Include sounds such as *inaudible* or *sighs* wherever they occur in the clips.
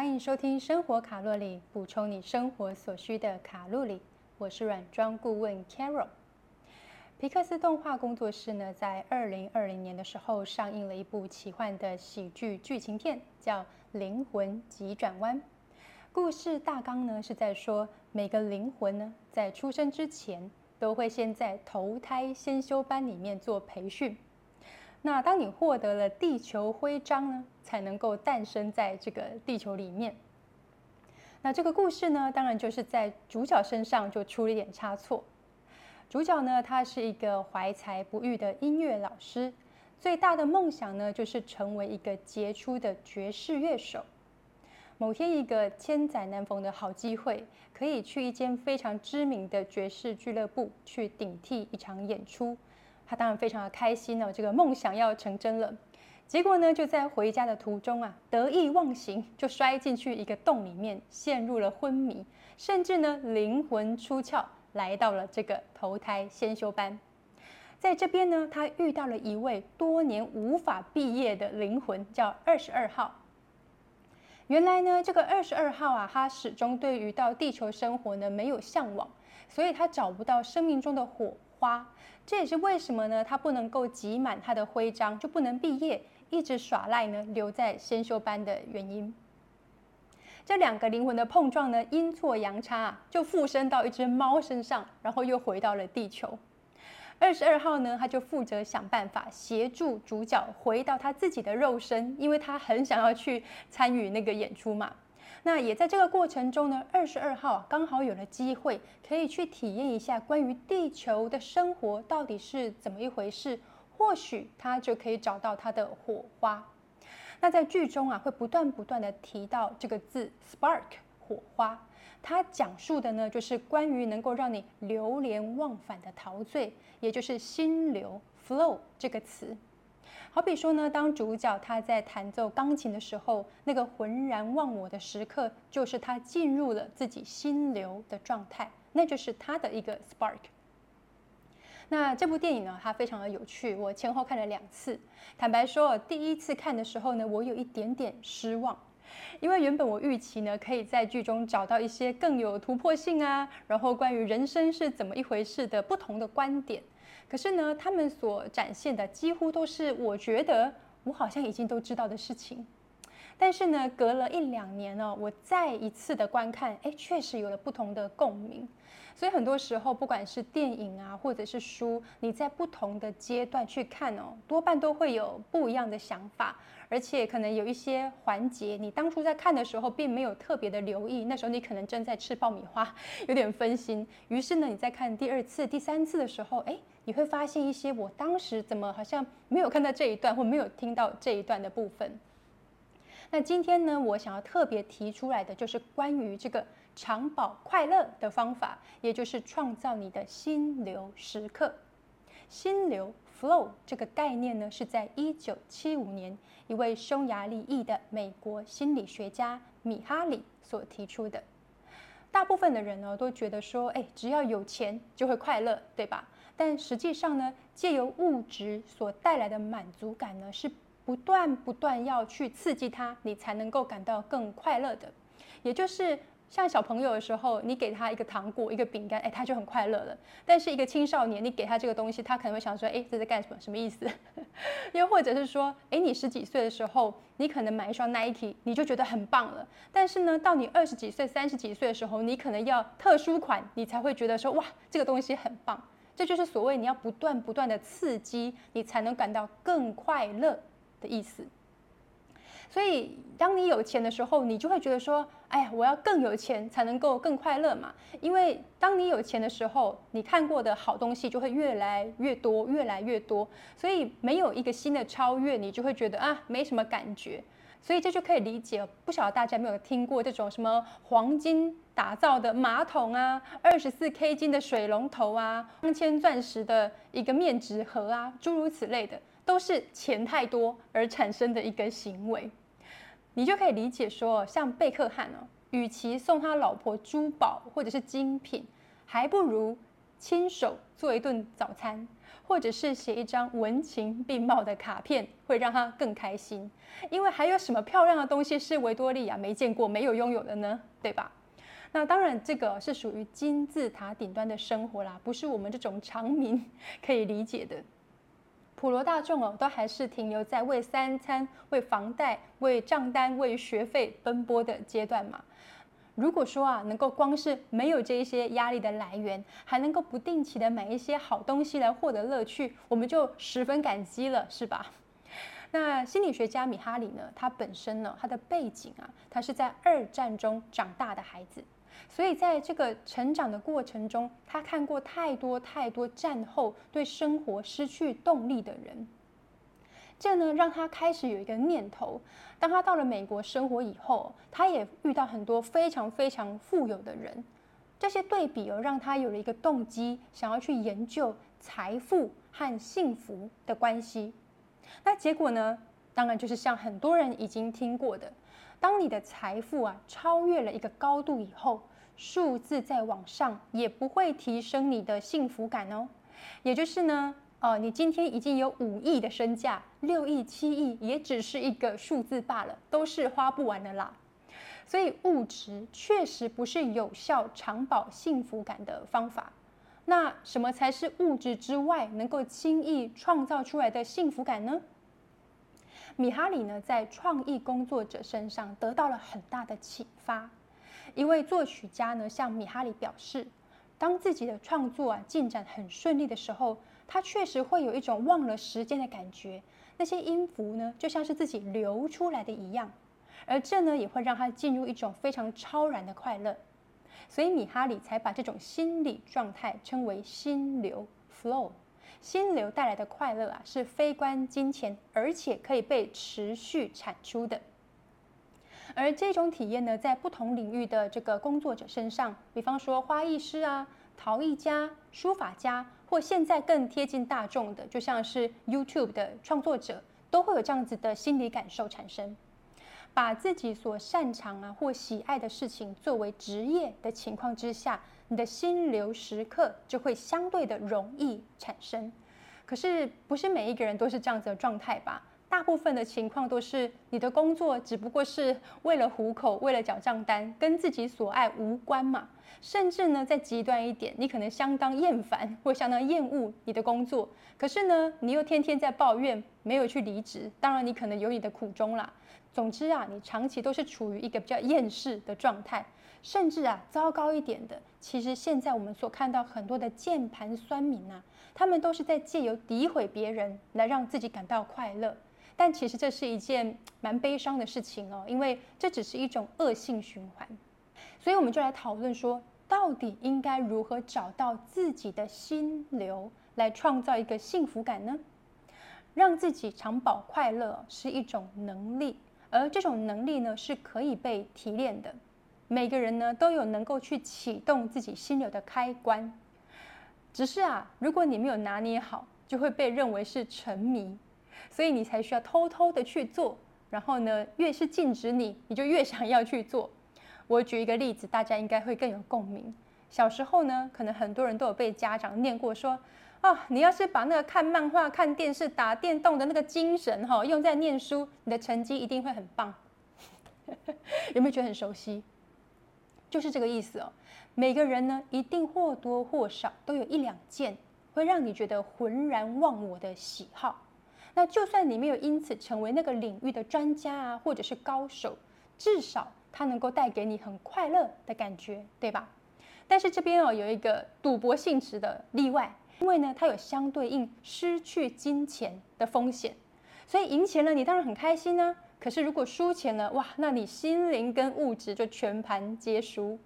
欢迎收听生活卡路里，补充你生活所需的卡路里。我是软装顾问 Carol。皮克斯动画工作室呢，在二零二零年的时候上映了一部奇幻的喜剧剧情片，叫《灵魂急转弯》。故事大纲呢是在说，每个灵魂呢在出生之前都会先在投胎先修班里面做培训。那当你获得了地球徽章呢，才能够诞生在这个地球里面。那这个故事呢，当然就是在主角身上就出了一点差错。主角呢，他是一个怀才不遇的音乐老师，最大的梦想呢，就是成为一个杰出的爵士乐手。某天，一个千载难逢的好机会，可以去一间非常知名的爵士俱乐部去顶替一场演出。他当然非常的开心哦，这个梦想要成真了。结果呢，就在回家的途中啊，得意忘形，就摔进去一个洞里面，陷入了昏迷，甚至呢，灵魂出窍，来到了这个投胎先修班。在这边呢，他遇到了一位多年无法毕业的灵魂，叫二十二号。原来呢，这个二十二号啊，他始终对于到地球生活呢没有向往，所以他找不到生命中的火花。这也是为什么呢？他不能够集满他的徽章，就不能毕业，一直耍赖呢，留在先修班的原因。这两个灵魂的碰撞呢，阴错阳差，就附身到一只猫身上，然后又回到了地球。二十二号呢，他就负责想办法协助主角回到他自己的肉身，因为他很想要去参与那个演出嘛。那也在这个过程中呢，二十二号刚好有了机会，可以去体验一下关于地球的生活到底是怎么一回事，或许他就可以找到他的火花。那在剧中啊，会不断不断的提到这个字 “spark” 火花，它讲述的呢，就是关于能够让你流连忘返的陶醉，也就是心流 “flow” 这个词。好比说呢，当主角他在弹奏钢琴的时候，那个浑然忘我的时刻，就是他进入了自己心流的状态，那就是他的一个 spark。那这部电影呢，它非常的有趣，我前后看了两次。坦白说，第一次看的时候呢，我有一点点失望，因为原本我预期呢，可以在剧中找到一些更有突破性啊，然后关于人生是怎么一回事的不同的观点。可是呢，他们所展现的几乎都是我觉得我好像已经都知道的事情。但是呢，隔了一两年呢，我再一次的观看，哎，确实有了不同的共鸣。所以很多时候，不管是电影啊，或者是书，你在不同的阶段去看哦，多半都会有不一样的想法。而且可能有一些环节，你当初在看的时候并没有特别的留意，那时候你可能正在吃爆米花，*laughs* 有点分心。于是呢，你在看第二次、第三次的时候，哎，你会发现一些我当时怎么好像没有看到这一段，或没有听到这一段的部分。那今天呢，我想要特别提出来的就是关于这个长保快乐的方法，也就是创造你的心流时刻。心流 （flow） 这个概念呢，是在一九七五年一位匈牙利裔的美国心理学家米哈里所提出的。大部分的人呢都觉得说，哎，只要有钱就会快乐，对吧？但实际上呢，借由物质所带来的满足感呢，是不断不断要去刺激它，你才能够感到更快乐的，也就是。像小朋友的时候，你给他一个糖果、一个饼干，哎，他就很快乐了。但是一个青少年，你给他这个东西，他可能会想说，哎，这是干什么？什么意思？*laughs* 又或者是说，哎，你十几岁的时候，你可能买一双 Nike，你就觉得很棒了。但是呢，到你二十几岁、三十几岁的时候，你可能要特殊款，你才会觉得说，哇，这个东西很棒。这就是所谓你要不断不断的刺激，你才能感到更快乐的意思。所以，当你有钱的时候，你就会觉得说：“哎呀，我要更有钱才能够更快乐嘛。”因为当你有钱的时候，你看过的好东西就会越来越多，越来越多。所以，没有一个新的超越，你就会觉得啊，没什么感觉。所以，这就可以理解，不晓得大家有没有听过这种什么黄金打造的马桶啊，二十四 K 金的水龙头啊，镶嵌钻石的一个面纸盒啊，诸如此类的，都是钱太多而产生的一个行为。你就可以理解说，像贝克汉哦，与其送他老婆珠宝或者是精品，还不如亲手做一顿早餐，或者是写一张文情并茂的卡片，会让他更开心。因为还有什么漂亮的东西是维多利亚没见过、没有拥有的呢？对吧？那当然，这个是属于金字塔顶端的生活啦，不是我们这种常民可以理解的。普罗大众哦，都还是停留在为三餐、为房贷、为账单、为学费奔波的阶段嘛。如果说啊，能够光是没有这一些压力的来源，还能够不定期的买一些好东西来获得乐趣，我们就十分感激了，是吧？那心理学家米哈里呢？他本身呢，他的背景啊，他是在二战中长大的孩子，所以在这个成长的过程中，他看过太多太多战后对生活失去动力的人。这呢，让他开始有一个念头。当他到了美国生活以后，他也遇到很多非常非常富有的人。这些对比哦，让他有了一个动机，想要去研究财富和幸福的关系。那结果呢？当然就是像很多人已经听过的，当你的财富啊超越了一个高度以后，数字在往上也不会提升你的幸福感哦。也就是呢。哦，你今天已经有五亿的身价，六亿、七亿也只是一个数字罢了，都是花不完的啦。所以物质确实不是有效长保幸福感的方法。那什么才是物质之外能够轻易创造出来的幸福感呢？米哈里呢，在创意工作者身上得到了很大的启发。一位作曲家呢，向米哈里表示，当自己的创作啊进展很顺利的时候。他确实会有一种忘了时间的感觉，那些音符呢，就像是自己流出来的一样，而这呢，也会让他进入一种非常超然的快乐。所以米哈里才把这种心理状态称为心流 （flow）。心流带来的快乐啊，是非关金钱，而且可以被持续产出的。而这种体验呢，在不同领域的这个工作者身上，比方说花艺师啊、陶艺家、书法家。或现在更贴近大众的，就像是 YouTube 的创作者，都会有这样子的心理感受产生。把自己所擅长啊或喜爱的事情作为职业的情况之下，你的心流时刻就会相对的容易产生。可是不是每一个人都是这样子的状态吧？大部分的情况都是你的工作只不过是为了糊口，为了缴账单，跟自己所爱无关嘛。甚至呢，再极端一点，你可能相当厌烦或相当厌恶你的工作，可是呢，你又天天在抱怨，没有去离职。当然，你可能有你的苦衷啦。总之啊，你长期都是处于一个比较厌世的状态，甚至啊，糟糕一点的，其实现在我们所看到很多的键盘酸民啊，他们都是在借由诋毁别人来让自己感到快乐。但其实这是一件蛮悲伤的事情哦，因为这只是一种恶性循环。所以我们就来讨论说，到底应该如何找到自己的心流，来创造一个幸福感呢？让自己长保快乐是一种能力，而这种能力呢是可以被提炼的。每个人呢都有能够去启动自己心流的开关，只是啊，如果你没有拿捏好，就会被认为是沉迷，所以你才需要偷偷的去做。然后呢，越是禁止你，你就越想要去做。我举一个例子，大家应该会更有共鸣。小时候呢，可能很多人都有被家长念过，说啊，你要是把那个看漫画、看电视、打电动的那个精神哈，用在念书，你的成绩一定会很棒。*laughs* 有没有觉得很熟悉？就是这个意思哦。每个人呢，一定或多或少都有一两件会让你觉得浑然忘我的喜好。那就算你没有因此成为那个领域的专家啊，或者是高手，至少。它能够带给你很快乐的感觉，对吧？但是这边哦有一个赌博性质的例外，因为呢它有相对应失去金钱的风险，所以赢钱了你当然很开心呢。可是如果输钱了，哇，那你心灵跟物质就全盘皆输。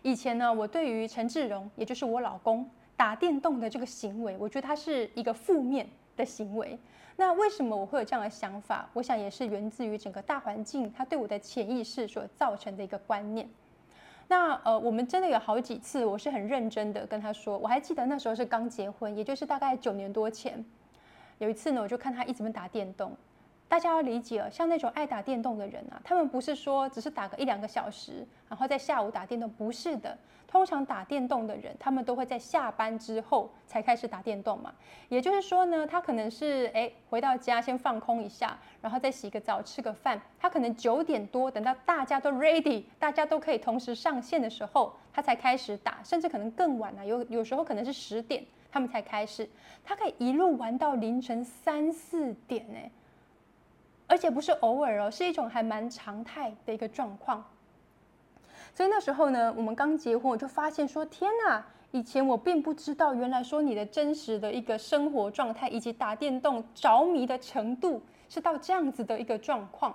以前呢，我对于陈志荣，也就是我老公打电动的这个行为，我觉得他是一个负面的行为。那为什么我会有这样的想法？我想也是源自于整个大环境，他对我的潜意识所造成的一个观念。那呃，我们真的有好几次，我是很认真的跟他说。我还记得那时候是刚结婚，也就是大概九年多前。有一次呢，我就看他一直在打电动，大家要理解哦，像那种爱打电动的人啊，他们不是说只是打个一两个小时，然后在下午打电动，不是的。通常打电动的人，他们都会在下班之后才开始打电动嘛。也就是说呢，他可能是哎回到家先放空一下，然后再洗个澡、吃个饭。他可能九点多，等到大家都 ready，大家都可以同时上线的时候，他才开始打，甚至可能更晚啊。有有时候可能是十点他们才开始，他可以一路玩到凌晨三四点哎。而且不是偶尔哦，是一种还蛮常态的一个状况。所以那时候呢，我们刚结婚，我就发现说：天哪！以前我并不知道，原来说你的真实的一个生活状态，以及打电动着迷的程度，是到这样子的一个状况。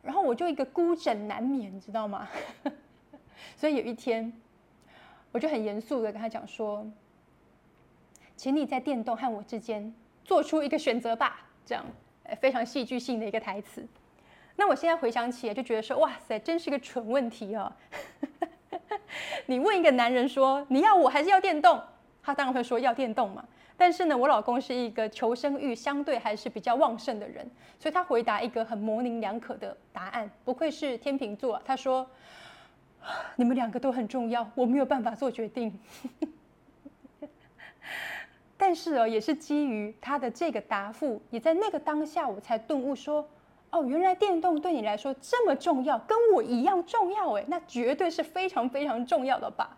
然后我就一个孤枕难眠，知道吗？*laughs* 所以有一天，我就很严肃的跟他讲说：请你在电动和我之间做出一个选择吧，这样。非常戏剧性的一个台词，那我现在回想起来就觉得说，哇塞，真是个蠢问题哦！*laughs* 你问一个男人说你要我还是要电动，他当然会说要电动嘛。但是呢，我老公是一个求生欲相对还是比较旺盛的人，所以他回答一个很模棱两可的答案。不愧是天秤座，他说 *sighs* 你们两个都很重要，我没有办法做决定。*laughs* 但是哦，也是基于他的这个答复，也在那个当下，我才顿悟说，哦，原来电动对你来说这么重要，跟我一样重要哎，那绝对是非常非常重要的吧。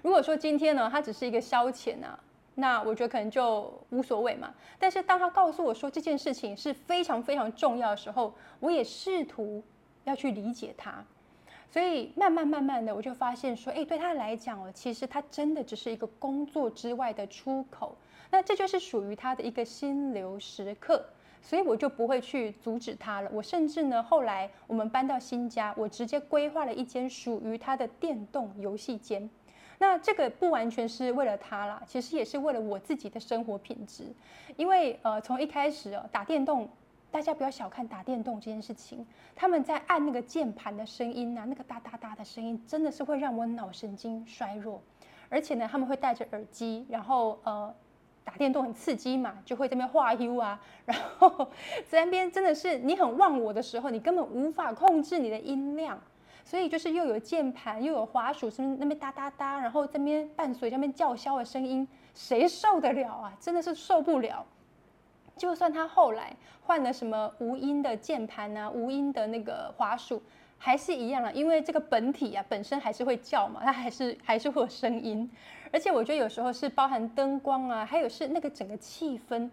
如果说今天呢，它只是一个消遣啊，那我觉得可能就无所谓嘛。但是当他告诉我说这件事情是非常非常重要的时候，我也试图要去理解他。所以慢慢慢慢的，我就发现说，哎，对他来讲哦，其实他真的只是一个工作之外的出口，那这就是属于他的一个心流时刻，所以我就不会去阻止他了。我甚至呢，后来我们搬到新家，我直接规划了一间属于他的电动游戏间。那这个不完全是为了他啦，其实也是为了我自己的生活品质，因为呃，从一开始哦，打电动。大家不要小看打电动这件事情，他们在按那个键盘的声音呐，那个哒哒哒的声音，真的是会让我脑神经衰弱。而且呢，他们会戴着耳机，然后呃，打电动很刺激嘛，就会这边画 U 啊，然后在那边真的是你很忘我的时候，你根本无法控制你的音量，所以就是又有键盘又有滑鼠，是不是那边哒哒哒，然后这边伴随这边叫嚣的声音，谁受得了啊？真的是受不了。就算他后来换了什么无音的键盘啊，无音的那个滑鼠，还是一样啊，因为这个本体啊本身还是会叫嘛，它还是 *laughs* 还是会有声音。而且我觉得有时候是包含灯光啊，还有是那个整个气氛。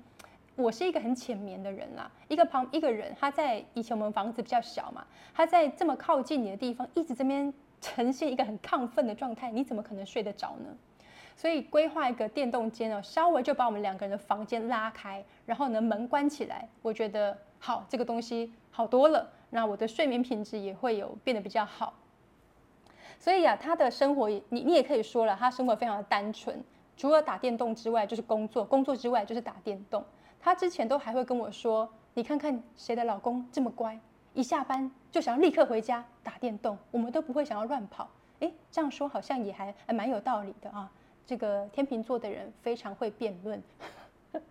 我是一个很浅眠的人啦，一个旁一个人他在以前我们房子比较小嘛，他在这么靠近你的地方，一直这边呈现一个很亢奋的状态，你怎么可能睡得着呢？所以规划一个电动间哦，稍微就把我们两个人的房间拉开，然后呢门关起来，我觉得好，这个东西好多了，那我的睡眠品质也会有变得比较好。所以啊，他的生活也你你也可以说了，他生活非常的单纯，除了打电动之外就是工作，工作之外就是打电动。他之前都还会跟我说，你看看谁的老公这么乖，一下班就想要立刻回家打电动，我们都不会想要乱跑。诶，这样说好像也还还蛮有道理的啊。这个天秤座的人非常会辩论，*laughs*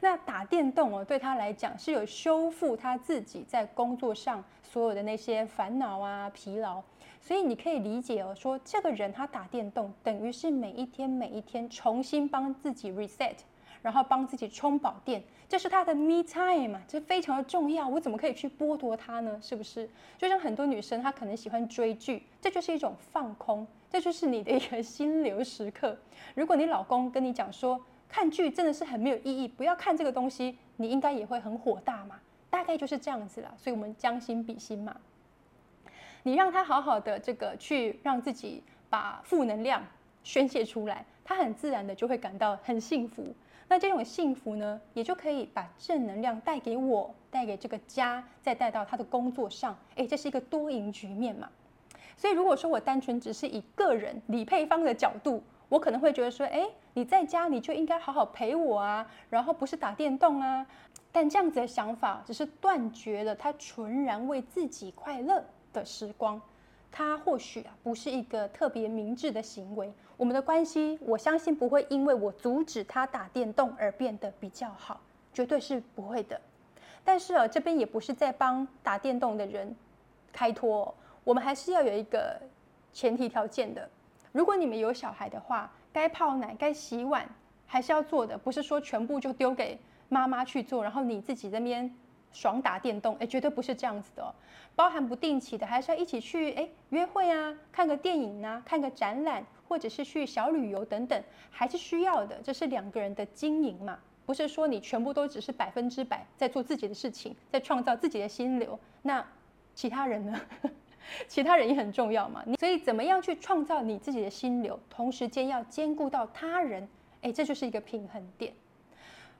那打电动哦，对他来讲是有修复他自己在工作上所有的那些烦恼啊、疲劳，所以你可以理解哦，说这个人他打电动，等于是每一天每一天重新帮自己 reset。然后帮自己充饱电，这是他的 me time 嘛，这非常的重要。我怎么可以去剥夺他呢？是不是？就像很多女生，她可能喜欢追剧，这就是一种放空，这就是你的一个心流时刻。如果你老公跟你讲说看剧真的是很没有意义，不要看这个东西，你应该也会很火大嘛。大概就是这样子啦。所以我们将心比心嘛，你让他好好的这个去让自己把负能量宣泄出来，他很自然的就会感到很幸福。那这种幸福呢，也就可以把正能量带给我，带给这个家，再带到他的工作上。哎，这是一个多赢局面嘛。所以如果说我单纯只是以个人李配方的角度，我可能会觉得说，哎，你在家你就应该好好陪我啊，然后不是打电动啊。但这样子的想法，只是断绝了他纯然为自己快乐的时光。他或许啊不是一个特别明智的行为，我们的关系我相信不会因为我阻止他打电动而变得比较好，绝对是不会的。但是啊，这边也不是在帮打电动的人开脱，我们还是要有一个前提条件的。如果你们有小孩的话，该泡奶、该洗碗还是要做的，不是说全部就丢给妈妈去做，然后你自己这边爽打电动，哎，绝对不是这样子的哦。包含不定期的，还是要一起去哎约会啊，看个电影啊，看个展览，或者是去小旅游等等，还是需要的。这是两个人的经营嘛，不是说你全部都只是百分之百在做自己的事情，在创造自己的心流，那其他人呢？*laughs* 其他人也很重要嘛，所以怎么样去创造你自己的心流，同时间要兼顾到他人，哎，这就是一个平衡点。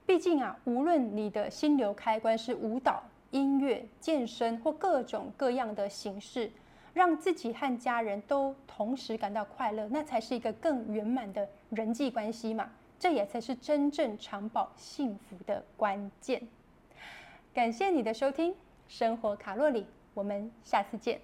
毕竟啊，无论你的心流开关是舞蹈、音乐、健身或各种各样的形式，让自己和家人都同时感到快乐，那才是一个更圆满的人际关系嘛。这也才是真正长保幸福的关键。感谢你的收听，生活卡路里，我们下次见。